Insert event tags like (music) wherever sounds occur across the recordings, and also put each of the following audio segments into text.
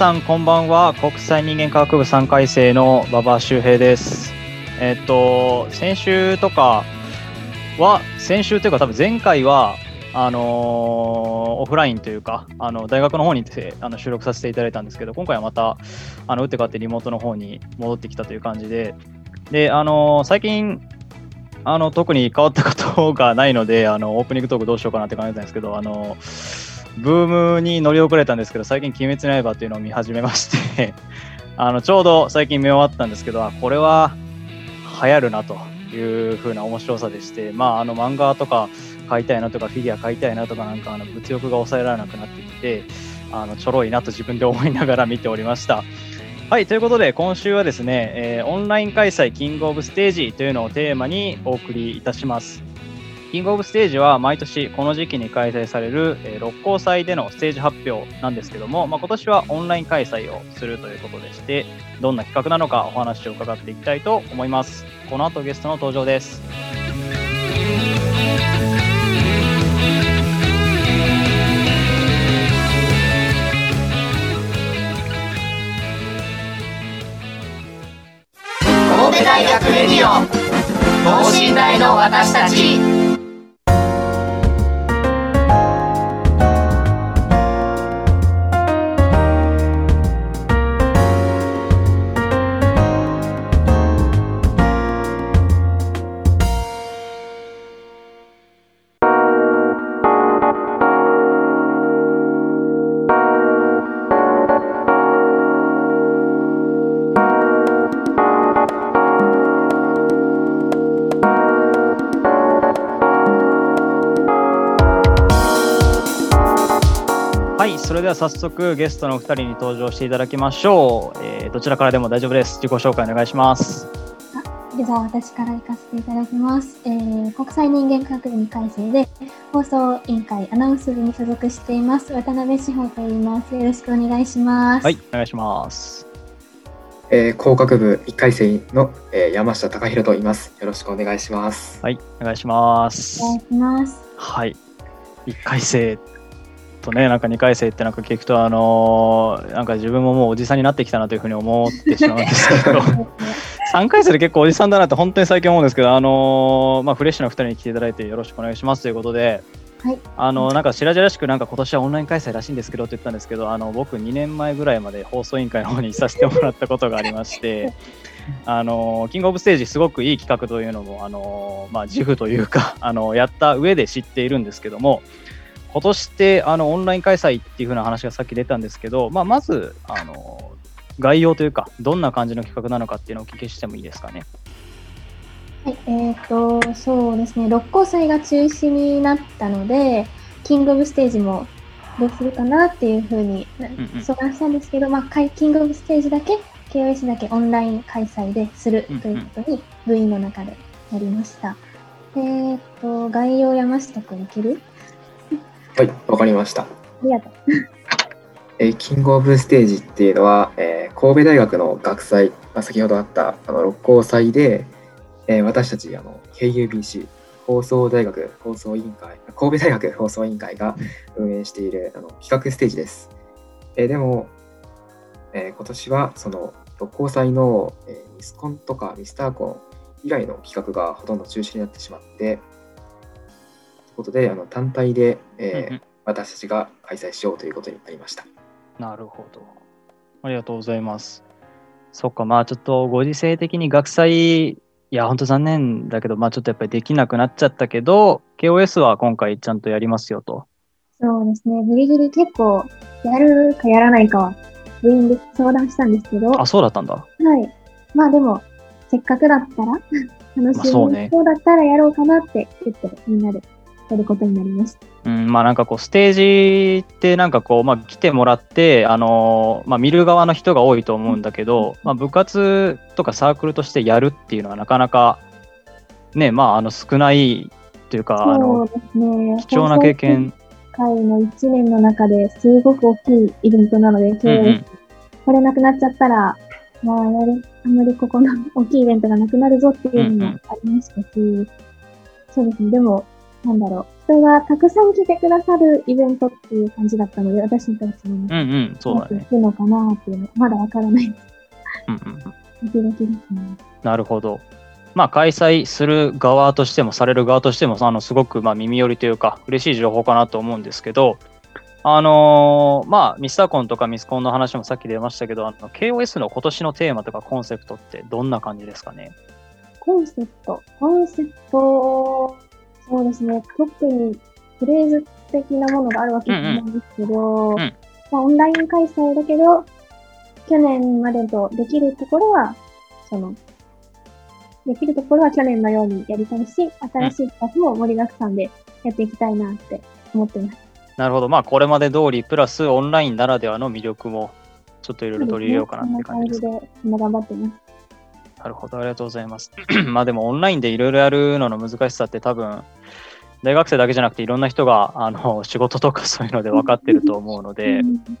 さんこんばんは。国際人間科学部3回生の馬場周平です。えっと先週とかは先週というか多分前回はあのー、オフラインというかあの大学の方にあの収録させていただいたんですけど今回はまたあの打って変わってリモートの方に戻ってきたという感じで。であのー、最近あの特に変わったことがないのであのオープニングトークどうしようかなって感じなんですけどあのーブームに乗り遅れたんですけど、最近、鬼滅の刃というのを見始めまして (laughs) あのちょうど最近見終わったんですけど、これは流行るなという風な面白さでして、まあ、あの漫画とか買いたいなとか、フィギュア買いたいなとか、なんかあの物欲が抑えられなくなってきて、あのちょろいなと自分で思いながら見ておりました。はい、ということで、今週はですね、えー、オンライン開催キングオブステージというのをテーマにお送りいたします。キングオブステージは毎年この時期に開催される、えー、六甲祭でのステージ発表なんですけども、まあ、今年はオンライン開催をするということでして、どんな企画なのかお話を伺っていきたいと思います。この後ゲストの登場です。神戸大学レディオ等身大の私たちそれでは早速ゲストのお二人に登場していただきましょう、えー、どちらからでも大丈夫です。自己紹介お願いします。では私から行かせていただきます、えー、国際人間科学部2回生で放送委員会アナウンス部に所属しています。渡辺志保と言います。よろしくお願いします。はいお願いします。えー、工学部1回生の、えー、山下隆弘と言います。よろしくお願いします。はい、お願いします。お願いします。はい、1回生とね、なんか2回生ってなんか聞くと、あのー、なんか自分ももうおじさんになってきたなというふうに思ってしまうんですけど、(laughs) 3回生で結構おじさんだなって本当に最近思うんですけど、あのー、まあ、フレッシュな2人に来ていただいてよろしくお願いしますということで、はい、あのなんか白々しくなんか今年はオンライン開催らしいんですけどって言ったんですけどあの僕2年前ぐらいまで放送委員会の方にいさせてもらったことがありまして (laughs) あのキングオブステージすごくいい企画というのもあの、まあ、自負というかあのやった上で知っているんですけども今年ってあのオンライン開催っていう風な話がさっき出たんですけど、まあ、まずあの概要というか、どんな感じの企画なのかっていうのをお聞きしてもいいですかね？はい、えっ、ー、と、そうですね、六甲祭が中止になったので、キングオブステージもどうするかなっていうふうに相談したんですけど、まあ、キングオブステージだけ、KOS だけオンライン開催でするということに、部員の中でなりました。えっ、ー、と、概要山下君いける？はい、わかりました。ありがとう。えー、キングオブステージっていうのは、えー、神戸大学の学祭、まあ、先ほどあったあの六甲祭で、えー、私たちあの KUBC 放送大学放送委員会神戸大学放送委員会が運営しているあの企画ステージです。えー、でも、えー、今年はその六甲祭の、えー、ミスコンとかミスターコン以来の企画がほとんど中止になってしまって、ことであの単体で、えーうんうん、私たちが開催しようということになりました。なるほど。ありがとうございます。そっか、まあちょっとご時世的に学祭いや、本当残念だけど、まあちょっとやっぱりできなくなっちゃったけど、KOS は今回ちゃんとやりますよと。そうですね。ギリギリ結構、やるかやらないかは、部員で相談したんですけど、あ、そうだったんだ。はい。まあでも、せっかくだったら、楽しみそうねそうだったらやろうかなって言って、みんなでやることになりました。うん、まあなんかこう、ステージってなんかこう、まあ来てもらって、あのーまあ見る側の人が多いと思うんだけど、まあ部活とかサークルとしてやるっていうのはなかなか、ね、まああの少ないというか、あその。貴重な経験。会の1年の中ですごく大きいイベントなので、うんうんこれなくなっちゃったら、まあ、あんまりここの大きいイベントがなくなるぞっていうのもありましたし、そうですね。でも、なんだろう。人がたくさん来てくださるイベントっていう感じだったので、私たちもうんうん、そうだね。いくのかなっていうのは、まだわからないです。うんうんうんドキドキですね。なるほど。まあ、開催する側としても、される側としても、あのすごくまあ耳寄りというか、嬉しい情報かなと思うんですけど、あのーまあ、ミスターコンとかミスコンの話もさっき出ましたけど、あの KOS の今年のテーマとかコンセプトってどんな感じですかね？コンセプト。コンセプト、そうですね。特にフレーズ的なものがあるわけじゃないんですけど、んまあ、オンライン開催だけど、去年までとできるところは、その、できるところは去年のようにやりたいし、新しい企画も盛りだくさんでやっていきたいなって思ってます。なるほど。まあ、これまで通り、プラスオンラインならではの魅力も、ちょっといろいろ取り入れようかなって感じですそんな感じで、みんな頑張ってます。なるほど、ありがとうございます。(clears throat) まあでもオンラインでいろいろやるのの難しさって多分、大学生だけじゃなくていろんな人があの (laughs) 仕事とかそういうので分かってると思うのでう、ん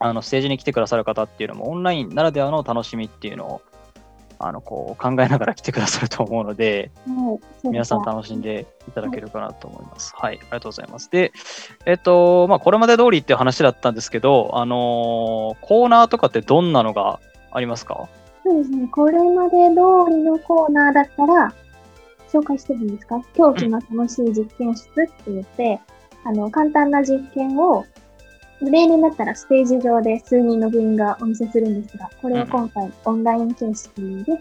あのステージに来てくださる方っていうのもオンラインならではの楽しみっていうのをあのこう考えながら来てくださると思うので、皆さん楽しんでいただけるかなと思います。はい、ありがとうございます。で、えっと、まあこれまで通りっていう話だったんですけど、あのーコーナーとかってどんなのがありますか？そうですね。これまで通りのコーナーだったら、紹介してもいいですか？狂気の楽しい実験室って言って、あの、簡単な実験を、例年だったらステージ上で数人の部員がお見せするんですが、これを今回オンライン形式で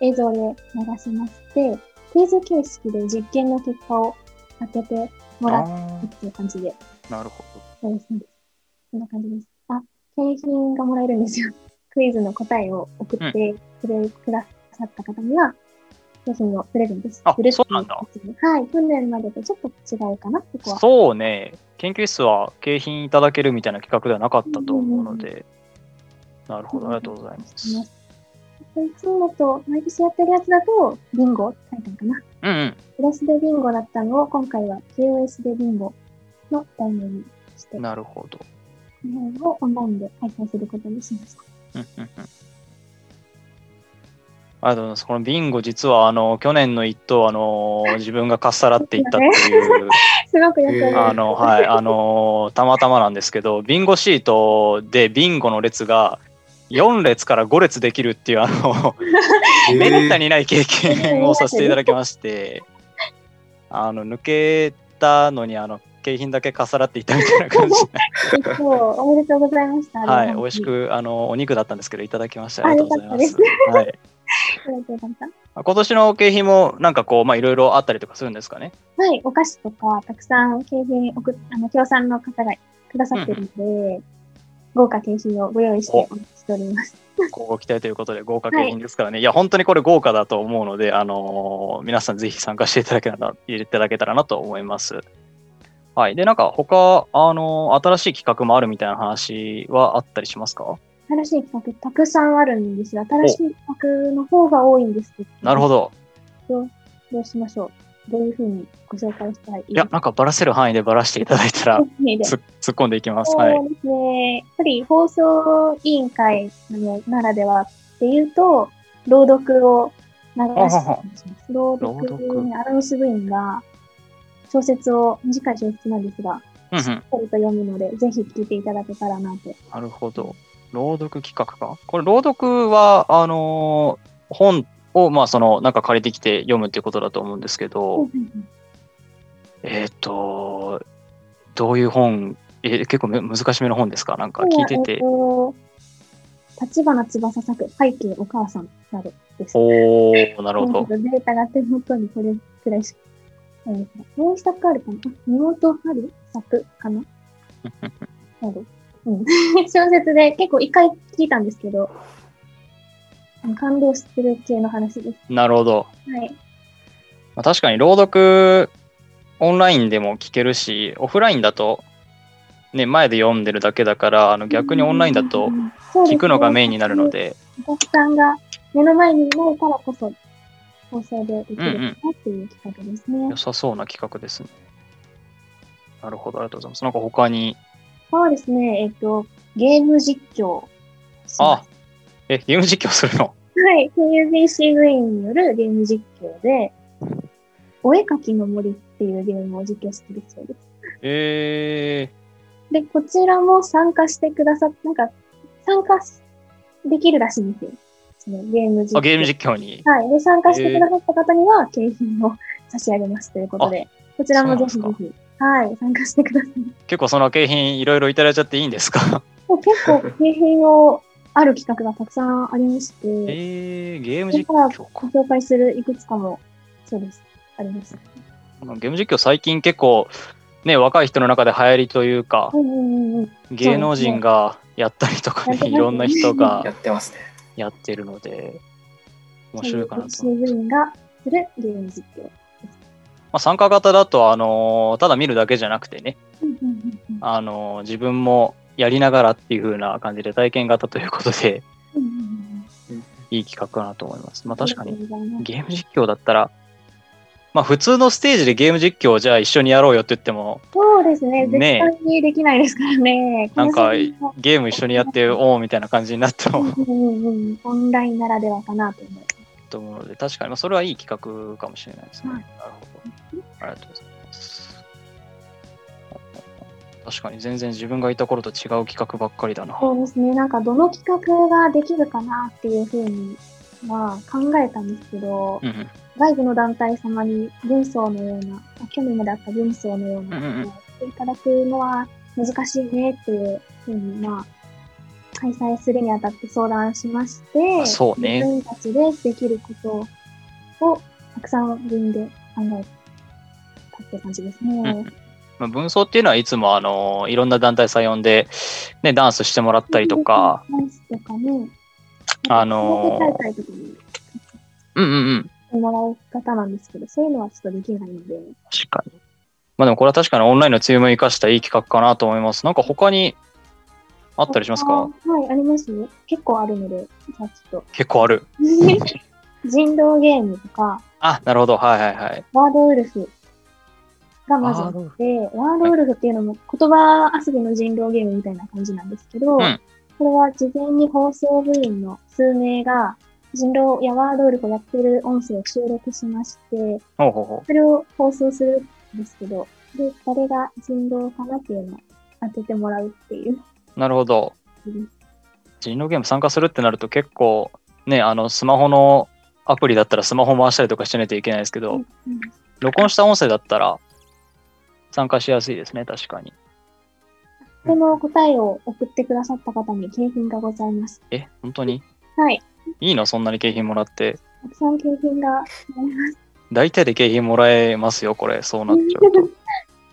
映像で流しまして、クイズ形式で実験の結果を当ててもらあうっていう感じで、ーなるほど。そうですね。そんな感じです。あ、景品がもらえるんですよ。クイズの答えを送ってくれ、くださった方には、景品をプレゼントすあるそうなんだはい。去年までとちょっと違うかな、ここは。そうね、研究室は景品いただけるみたいな企画ではなかったと思うので、なるほど、ありがとうございます。いつもと、毎年やってるやつだと、ビンゴって書いてあるかな。うんうん。プラスでビンゴだったのを、今回は KOS でビンゴの題名にして、こなるほど。の辺をオンラインで開催することにしました。ありがとうございます。このビンゴ、実はあの去年の一等あの (laughs) 自分がかっさらっていったっていう、すごくよくあのはいあのたまたまなんですけど、ビンゴシートでビンゴの列が4列から5列できるっていうあの (laughs) めったにない経験をさせていただきまして、あの抜けたのにあの景品だけかっさらっていったみたいな感じおめでとうございました。はい、美味しくあのお肉だったんですけどいただきましてあありがとうございます。はい。(laughs) 今年の景品もなんかこうまあいろいろあったりとかするんですかね？た。はい、お菓子とか、たくさん景品送っ、あの、協賛の方がくださってるので、豪華景品をご用意してお待ちしております。ご期待ということで豪華景品ですからね。い、や本当にこれ豪華だと思うので、あのー皆さんぜひ参加していただけたらいただけたらなと思います。はい。でなんか他あのー新しい企画もあるみたいな話はあったりしますか？新しい企画たくさんあるんですよ。新しい企画の方が多いんですけど。なるほ。ど。どうしましょう。どういうふうにご紹介したらい？いいやなんかバラせる範囲でバラしていただいたら (laughs) 突っ込んでいきます。はい。そうですね。やっぱり放送委員会のならではっていうと、朗読を流してはは朗朗読読ね、アナウンス部員が小説を、短い小説なんですが、うんうん。しっかりと読むので、ぜひ聞いていただけたらなと。なるほど。朗読企画か？これ、朗読は、あのー本を、まあ、その、なんか借りてきて読むっていうことだと思うんですけど、えっ、と、どういう本、えー結構む難しめの本ですか？なんか聞いててと。立花翼作背景お母さんなどです。おー、なるほど。データが手元にこれくらいしか。えーもう一作あるかな？あ根本春作かな？(laughs) など。うん。(laughs) 小説で結構一回聞いたんですけど、感動する系の話です。なるほど。はい。まあ、確かに朗読オンラインでも聞けるし、オフラインだと、ね、前で読んでるだけだから、あの逆にオンラインだと聞くのがメインになるので、お客さんが目の前にいないからこそ、放送でできるかなっていう企画ですね。良さそうな企画ですね。なるほど、ありがとうございます。なんか他に、そうですね、えっと、ゲーム実況あ、え、ゲーム実況するの？す。はい、KUBC 部員によるゲーム実況で、お絵かきの森っていうゲームを実況してるそうです。えで、こちらも参加してくださっなんか、参加しできるらしいんですよ。そのゲーム実ー、況。あゲーム実況に。はい。で、参加してくださった方には、景品を差し上げますということで、こちらもぜひぜひ、はい、参加してください。結構その景品いろいろいただいちゃっていいんですか？もう結構、景品をある企画がたくさんありまして、(laughs) えー、ゲーム実況か。ご紹介するいくつかも、そうです、あります。ゲーム実況最近結構、ね、若い人の中で流行りというかう、んうんうんうん。芸能人がやったりとかねいろんな人がやってますね。やってるので、面白いかなと。KUBC 部員がするゲーム実況。まあ、参加型だと、あのーただ見るだけじゃなくてね、あのー自分もやりながらっていう風な感じで体験型ということで、いい企画かなと思います。まあ確かに、ゲーム実況だったら、まあ普通のステージでゲーム実況をじゃあ一緒にやろうよって言っても、そうですね、絶ね対にできないですからね。なんかゲーム一緒にやって、おおみたいな感じになってもうんうんうん、オンラインならではかなと思います。と思うので、確かに、まあ、それはいい企画かもしれないですね。はいなるほど。ありがとうございます。確かに全然自分がいた頃と違う企画ばっかりだな。そうですね、なんかどの企画ができるかなっていうふうには考えたんですけど、うんうん。外部の団体様に文章のような、あ去年まであった文章のようないただくのは難しいねっていうふうに、まあ、開催するにあたって相談しまして、あそうね。自分たちでできることをたくさん自分で考えたって感じですね。うんまあ、文装っていうのはいつもあのいろんな団体さん呼んで、ね、ダンスしてもらったりとか、ダンスとかね、あのー大会とかにうんうんうん、もらう方なんですけど、そういうのはちょっとできないので、確かに。まあでもこれは確かにオンラインの強みを生かしたいい企画かなと思います。なんか他にあったりしますか？あはい、ありますよ。結構あるので、じゃあちょっ結構ある。と。(laughs) 人狼ゲームとか、あ、なるほど。はいはいはい。ワードウルフがまずあって、ワードウルフっていうのも言葉遊びの人狼ゲームみたいな感じなんですけど、うんこれは事前に放送部員の数名が人狼やワードウルフをやってる音声を収録しまして、ほうほうほそれを放送するんですけど、で、誰が人狼かなっていうのを当ててもらうっていう。う。なるほど。人狼ゲーム参加するってなると結構ね、あのスマホのアプリだったらスマホ回したりとかしないといけないですけど、うん録音した音声だったら参加しやすいですね、確かに。この答えを送ってくださった方に景品がございます。え、本当に？はい。いいの？そんなに景品もらって。たくさん景品がございます。大体で景品もらえますよ、これ。そうなっちゃうと。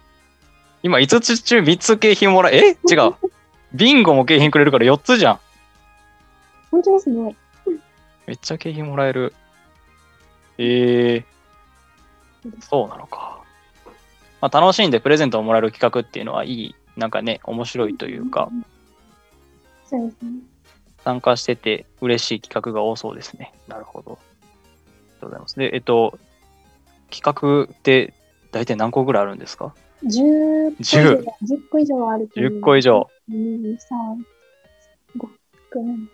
(laughs) 今5つ中3つ景品もらえ、え？違う。ビンゴも景品くれるから4つじゃん。本当ですね。めっちゃ景品もらえる。えー、そうなのか。まあ、楽しんでプレゼントをもらえる企画っていうのはいい、なんかね、面白いというか、そうですね。参加してて嬉しい企画が多そうですね。なるほど。ありがとうございます。で、えっと、企画って大体何個ぐらいあるんですか？10個以上10 10個以上はあると思う ?10 個以上。2、3、5、6、7。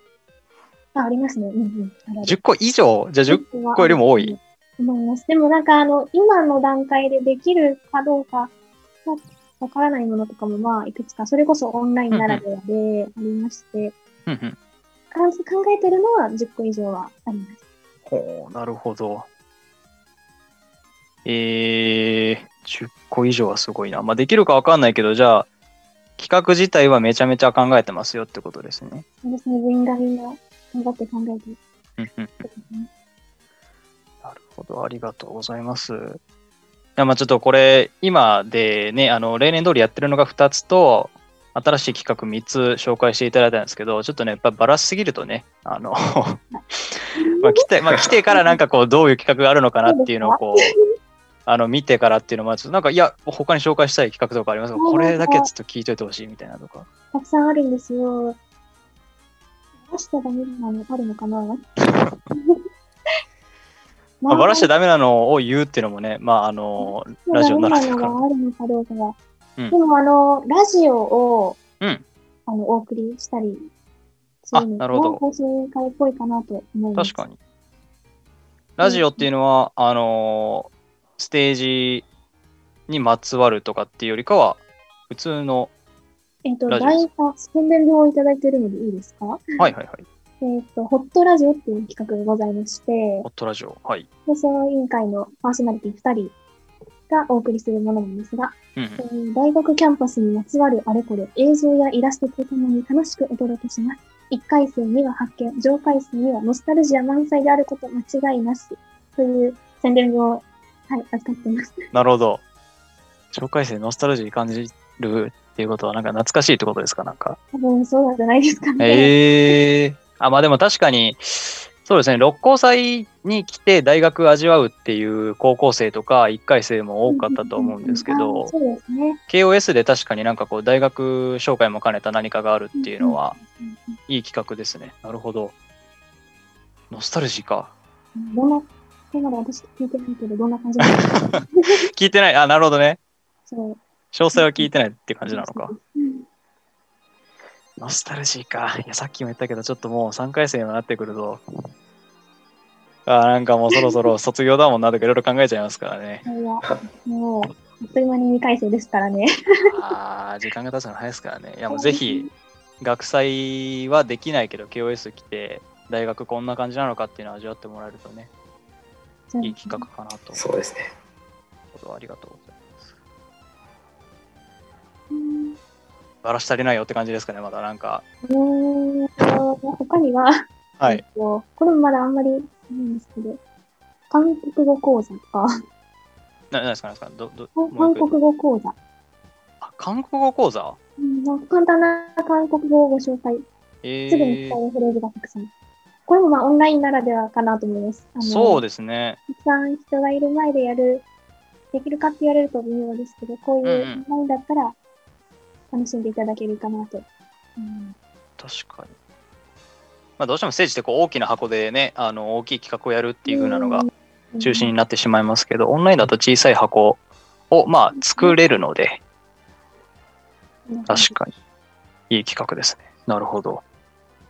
あ、ありますね。うんうん。あるある10個以上？じゃあ10個よりも多い思います。でもなんかあの、今の段階でできるかどうか、まあわからないものとかもまあ、いくつか、それこそオンラインならではでありまして、うんうん。考えてるのは10個以上はあります。ほう、なるほど。えー、10個以上はすごいな。まあ、できるかわかんないけど、じゃあ、企画自体はめちゃめちゃ考えてますよってことですね。そうですね、部員がみんな頑張って考えてる。なるほど、ありがとうございます。まあちょっとこれ、今でね、あの、例年通りやってるのが2つと、新しい企画3つ紹介していただいたんですけど、ちょっとね、やっぱバラしすぎるとね、あの、(laughs) まあ来て、まあ来てからなんかこう、どういう企画があるのかなっていうのをこう、あの、見てからっていうのも、ちょっとなんか、いや、他に紹介したい企画とかありますか？これだけちょっと聞いといてほしいみたいなとか。たくさんあるんですよ。出したらダメなのあるのかな？まあ、バラしちゃダメなのを言うっていうのもね、まあ、あの、ラジオならではかあるのかどうかが。うんでも、あの、ラジオを、うんあの、お送りしたりするあなるほどの放送会っぽいかなと思います。確かに。ラジオっていうのは、あのーステージにまつわるとかっていうよりかは、普通の、えっ、と、ラジオですライター、宣伝料をいただいているのでいいですか？はいはいはい。えっ、と、ホットラジオっていう企画がございましてホ、ットラジオ。はい。放送委員会のパーソナリティ2人がお送りするものなんですが、うんえー大学キャンパスにまつわるあれこれ映像やイラストとともに楽しくお届けします。1回生には発見、上回生にはノスタルジア満載であること間違いなしという宣伝を、はい、扱っています。なるほど。紹介生ノスタルジー感じるっていうことは、なんか懐かしいってことですかなんか。多分そうなんじゃないですかね。ええー。あ、まあでも確かに、そうですね、六甲祭に来て大学味わうっていう高校生とか1回生も多かったと思うんですけあど、そうですね。KOS で確かになんかこう大学紹介も兼ねた何かがあるっていうのはいい企画ですね。なるほど。ノスタルジーか。うんどんな、今まで私聞いてないけど、どんな感じ。(laughs) 聞いてない。あ、なるほどね。詳細は聞いてないって感じなのか。うんノスタルジーか。いや、さっきも言ったけど、ちょっともう3回生になってくると、あなんかもうそろそろ卒業だもんなとかいろいろ考えちゃいますからね。もう、あっという間に2回生ですからね。ああ、時間が経つの早いですからね。いや、もうぜひ、学祭はできないけど、KOS 来て、大学こんな感じなのかっていうのを味わってもらえるとね、いい企画かなと。そうですね。ありがとうございます。バラし足りないよって感じですかね、まだなんか。うーんと他には、はい。えっとこれもまだあんまりないんですけど、韓国語講座とか、な、なんですか、なんですか、ど、ど、韓国語講座、あ、韓国語講座？うんなんか簡単な韓国語をご紹介、えすぐに使ー、えるフレーズがたくさん。これもまあオンラインならではかなと思います。そうですね。たくさん人がいる前でやる、できるかって言われると微妙ですけど、こういうオンラインだったら楽しんでいただけるかなと。うん確かに。まあ、どうしてもステージってこう大きな箱でね、あの大きい企画をやるっていう風なのが中心になってしまいますけど、オンラインだと小さい箱をまあ作れるので、確かに。いい企画ですね。なるほど。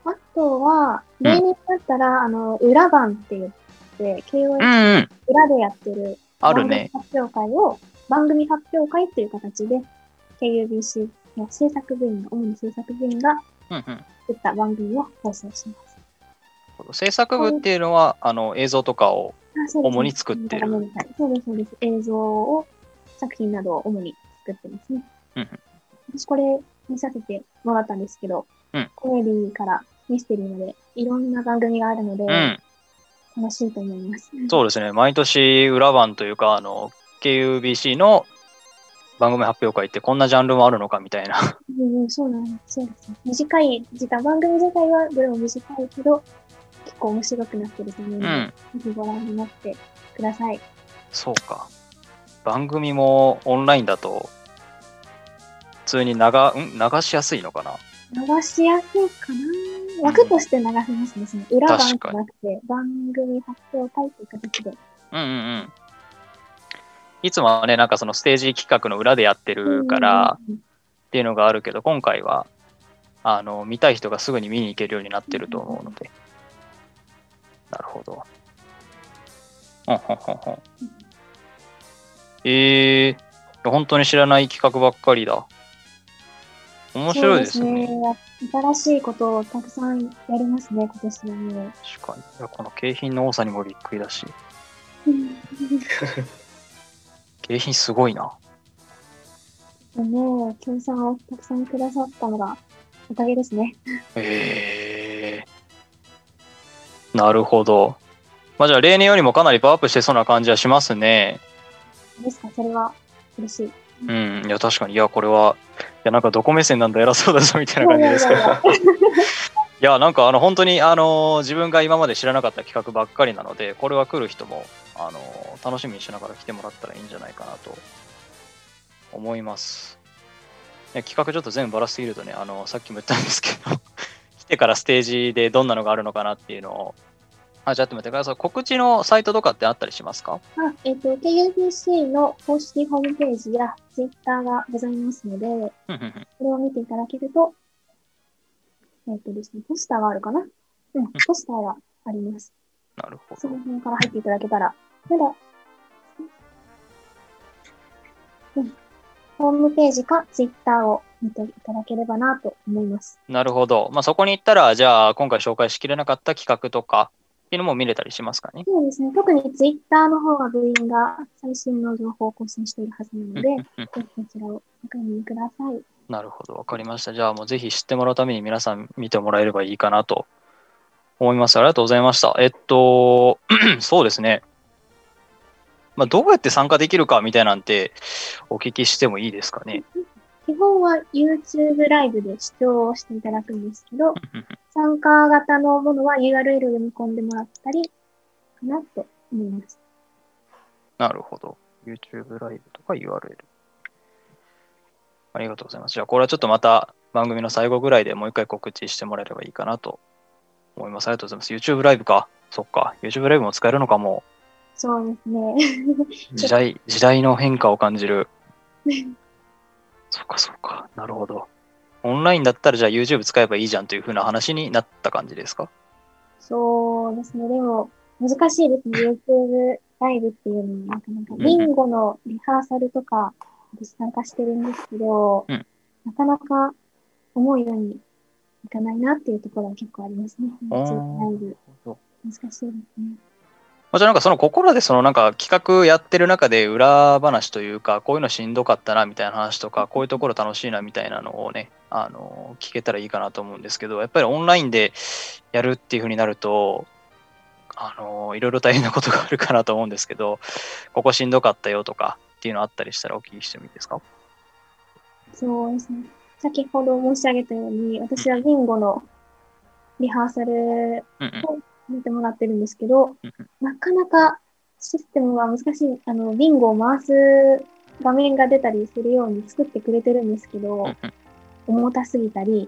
あとは、ん例年だったら、あの、裏番って言って、KOS うんうん。裏でやってるあるね。番組発表会を、番組発表会という形で、KUBC の制作部員が、主に制作部員がうんうん。作った番組を放送します。制作部っていうのは、あの映像とかを、主に作ってるそうです、そうです。映像を、作品などを主に作ってますね。うんうん私これ見させてもらったんですけど、うんコメディからミステリーまでいろんな番組があるので、うん、楽しいと思います。そうですね。毎年裏番というか、あの、KUBC の番組発表会ってこんなジャンルもあるのかみたいな。うんうん、そうなんです。そうですね。短い時間、番組自体はどれも短いけど、結構面白くなってると思うので、うん。ぜひご覧になってください。そうか。番組もオンラインだと、普通に流ん？流しやすいのかな？流しやすいかな？枠として流せますね。その裏番じゃなくて、番組発表会という形で。うんうんうん。いつもはね、なんかそのステージ企画の裏でやってるからうんっていうのがあるけど、今回は、あの、見たい人がすぐに見に行けるようになってると思うので。なるほど。ほんほんほんほん。えー、本当に知らない企画ばっかりだ。面白いですね。すね。新しいことをたくさんやりますね、今年はもう。確かに。この景品の多さにもびっくりだし。(laughs) 景品すごいな。ね、協賛をたくさんくださったのがおかげですね。えー、なるほど。まあじゃあ例年よりもかなりパワーアップしてそうな感じはしますね。ですか、それは嬉しい。うん、いや確かに、いやこれは、いやなんかどこ目線なんだ偉そうだぞみたいな感じですけど。いやなんかあの本当にあの自分が今まで知らなかった企画ばっかりなので、これは来る人もあの楽しみにしながら来てもらったらいいんじゃないかなと思います。ね、企画ちょっと全部ばらしすぎるとね、あのさっきも言ったんですけど、(laughs) 来てからステージでどんなのがあるのかなっていうのを、あ、じゃあちょっと待ってください。告知のサイトとかってあったりしますか？あえっ、と、KUBC の公式ホームページや Twitter がございますので、これを見ていただけると、えっ、とですね、ポスターがあるかな？うん、ポスターがあります。なるほどその。辺から入っていただけたら、まだ、うん、ホームページか Twitter を見ていただければなと思います。なるほど。まあ、そこに行ったら、じゃあ今回紹介しきれなかった企画とかっていうのも見れたりしますかね？そうですね、特に Twitter の方が部員が最新の情報を更新しているはずなので、ぜひこちらをご確認ください。なるほど、わかりました。じゃあもうぜひ知ってもらうために皆さん見てもらえればいいかなと思います。ありがとうございました。えっと、(clears throat) そうですね。まあ、どうやって参加できるかみたいなんてお聞きしてもいいですかね？基本は YouTube ライブで視聴をしていただくんですけど、参加型のものは URL を読み込んでもらったり、かなと思います。なるほど。YouTube ライブとか URL。ありがとうございます。じゃあこれはちょっとまた番組の最後ぐらいでもう一回告知してもらえればいいかなと思います。ありがとうございます。YouTube ライブか？そっか。YouTube ライブも使えるのかも。そうですね。時代、(laughs) 時代の変化を感じる。(laughs) そっかそっか。なるほど。オンラインだったらじゃあ YouTube 使えばいいじゃんというふうな話になった感じですか？そうですね。でも、難しいですね。YouTube ライブっていうのは、なかなか、うんビンゴのリハーサルとか、私参加してるんですけど、うんなかなか思うようにいかないなっていうところは結構ありますね。難しいですね。まあじゃあなんかそのここらでそのなんか企画やってる中で裏話というかこういうのしんどかったなみたいな話とかこういうところ楽しいなみたいなのをねあの聞けたらいいかなと思うんですけどやっぱりオンラインでやるっていうふうになるとあのいろいろ大変なことがあるかなと思うんですけどここしんどかったよとかっていうのあったりしたらお聞きしてもいいですか？そうですね。先ほど申し上げたように、私はビンゴのリハーサルを見てもらってるんですけどうんうん、なかなかシステムは難しい。あの、ビンゴを回す画面が出たりするように作ってくれてるんですけど、うんうん重たすぎたり、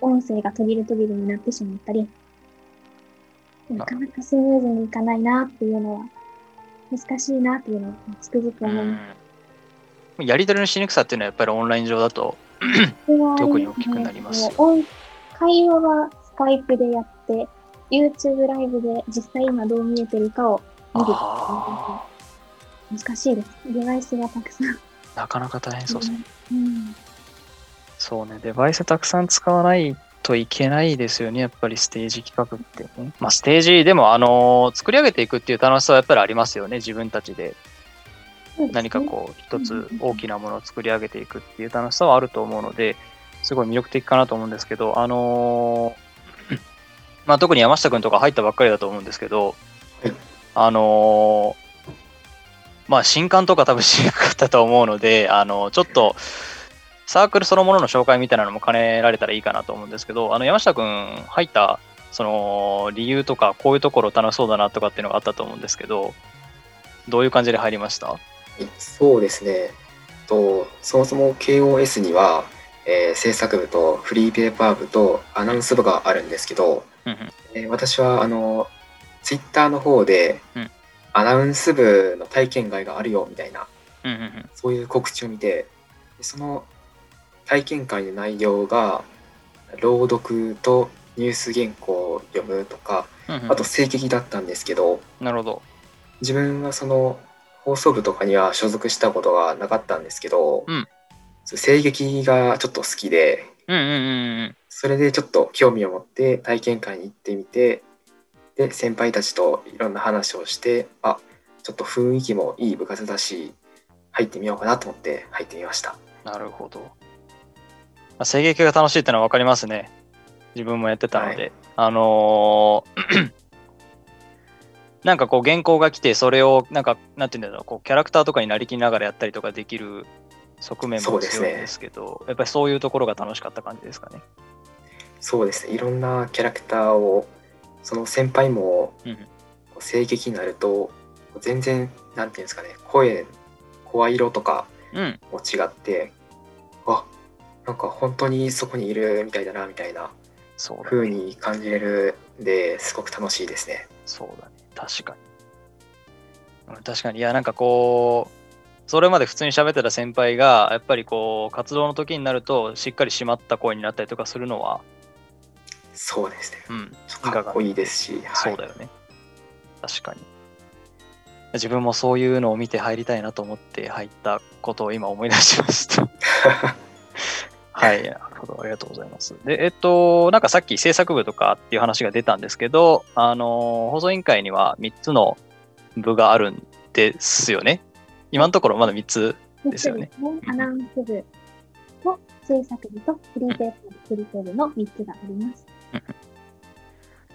音声が途切れ途切れになってしまったり、なかなかスムーズにいかないなっていうのは、難しいなっていうのをつくづく思います。うんやり取りのしにくさっていうのはやっぱりオンライン上だと特に大きくなります会話はスカイプでやって、YouTube ライブで実際今どう見えてるかを見る難しいです。デバイスがたくさん。ーなかなか大変そうですねうん。そうね、デバイスたくさん使わないといけないですよね、やっぱりステージ企画ってね。まあ、ステージでも、あの作り上げていくっていう楽しさはやっぱりありますよね、自分たちで。何かこう、一つ大きなものを作り上げていくっていう楽しさはあると思うので、すごい魅力的かなと思うんですけど、あのーまあ、特に山下君とか入ったばっかりだと思うんですけどはい、あのーまあ、新刊とか多分しにくかったと思うので、あのちょっと、サークルそのものの紹介みたいなのも兼ねられたらいいかなと思うんですけど、あの山下君入ったその理由とか、こういうところ楽しそうだなとかっていうのがあったと思うんですけど、どういう感じで入りました？そうですね。とそもそも KOS には、えー制作部とフリーペーパー部とアナウンス部があるんですけど、うんうん。えー私はあのツイッターの方で、うん。アナウンス部の体験会があるよみたいなうんうんうん。そういう告知を見てでその体験会の内容が朗読とニュース原稿を読むとかうんうんあと声劇だったんですけどなるほど。自分はその放送部とかには所属したことがなかったんですけど、うん声劇がちょっと好きでうんうんうんうん。それでちょっと興味を持って体験会に行ってみてで先輩たちといろんな話をしてあちょっと雰囲気もいい部活だし入ってみようかなと思って入ってみましたなるほど。まあ声劇が楽しいってのは分かりますね。自分もやってたので。はいあのー (clears throat) なんかこう原稿が来て、それをなんか、なんていうんだろう、こうキャラクターとかになりきりながらやったりとかできる側面もそうですね強いんですけど、やっぱりそういうところが楽しかった感じですかね。そうですねいろんなキャラクターをその先輩もうん声劇になると全然なんていうんですかね声声色とかうん。も違ってわなんか本当にそこにいるみたいだなみたいなそうに感じれるんですごく楽しいですね。そうだね。確かに。うん確かに。いや、なんかこう、それまで普通に喋ってた先輩が、やっぱりこう、活動の時になると、しっかり締まった声になったりとかするのは、そうですね。うん、かっこいいですし、はい、そうだよね。確かに。自分もそういうのを見て入りたいなと思って入ったことを今思い出しました。(laughs) はい、なるほど、ありがとうございます。で、えっと、なんかさっき制作部とかっていう話が出たんですけど、あの、放送委員会には3つの部があるんですよね。今のところまだ3つ。ですよねそうですアナウンス部と制作部とフリーペーパー、フリーペー部の3つがあります。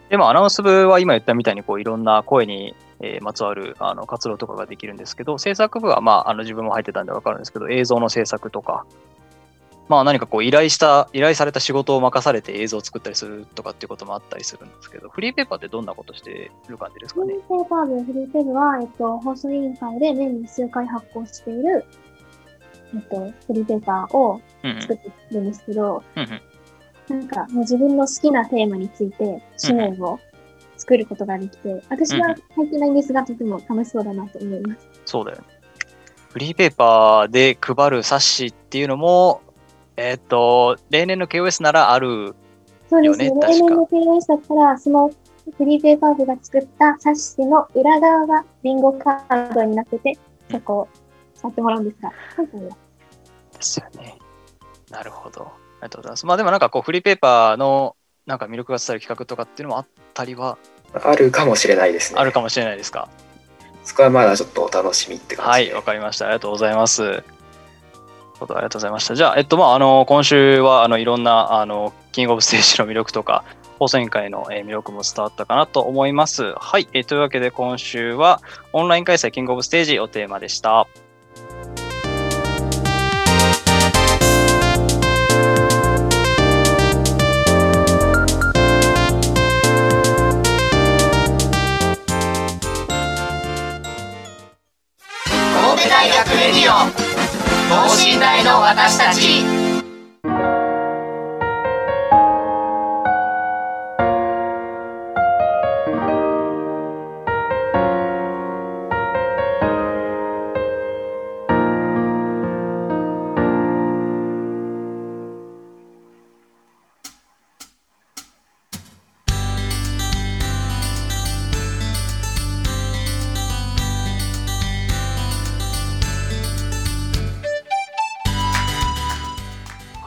でもアナウンス部は今言ったみたいにこういろんな声に、えーまつわるあの活動とかができるんですけど、制作部はまああの自分も入ってたんでわかるんですけど、映像の制作とか、まあ何かこう依頼した、依頼された仕事を任されて映像を作ったりするとかっていうこともあったりするんですけど、フリーペーパーってどんなことしてる感じですかね？フリーペーパー部、フリーペー部は、えっと、放送委員会で年に数回発行している、えっと、フリーペーパーを作ってるんですけど、うんうんなんか、もう自分の好きなテーマについて、紙面を作ることができて、私は入ってないんですが、とても楽しそうだなと思います。そうだよね。フリーペーパーで配る冊子っていうのも、えーっと、例年の KOS ならある、そうですね。例年の KOS だったら、そのフリーペーパー部が作った冊子の裏側がビンゴカードになってて、そこを使ってもらうんですが、今回はですよね。なるほど。ありがとうございます。まあでもなんかこうフリーペーパーのなんか魅力が伝わる企画とかっていうのもあったりは？あるかもしれないですね。あるかもしれないですか？そこはまだちょっとお楽しみって感はい。わかりました。ありがとうございます。ありがとうございました。じゃあ、えっと、まあ、あの、今週は、あの、いろんな、あの、キングオブステージの魅力とか、放送委員会の魅力も伝わったかなと思います。はい、えというわけで今週は、オンライン開催キングオブステージをテーマでした。神戸大学レディオ等身大の私たち。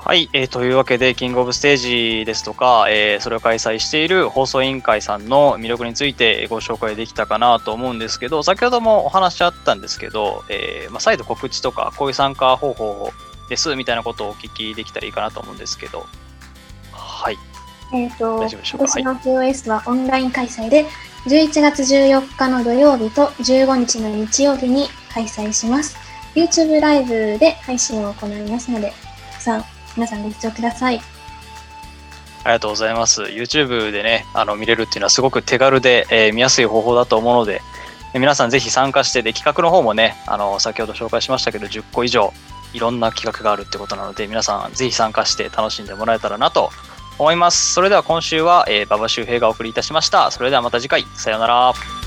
はい、えーというわけで、キングオブステージですとか、えーそれを開催している放送委員会さんの魅力についてご紹介できたかなと思うんですけど、先ほどもお話あったんですけど、えーまあ、再度告知とか、こういう参加方法ですみたいなことをお聞きできたらいいかなと思うんですけど、はい、えっ、と、大丈夫でしょうか？今年の POS はオンライン開催で、11月14日の土曜日と15日の日曜日に開催します。YouTube ライブで配信を行いますので、たくさん皆さんご視聴ください。ありがとうございます。YouTube でね、あの見れるっていうのはすごく手軽で、えー見やすい方法だと思うので、え皆さんぜひ参加して、で、企画の方もね、あの、先ほど紹介しましたけど、10個以上、いろんな企画があるってことなので、皆さんぜひ参加して楽しんでもらえたらなと思います。それでは今週は、えー馬場周平がお送りいたしました。それではまた次回、さようなら。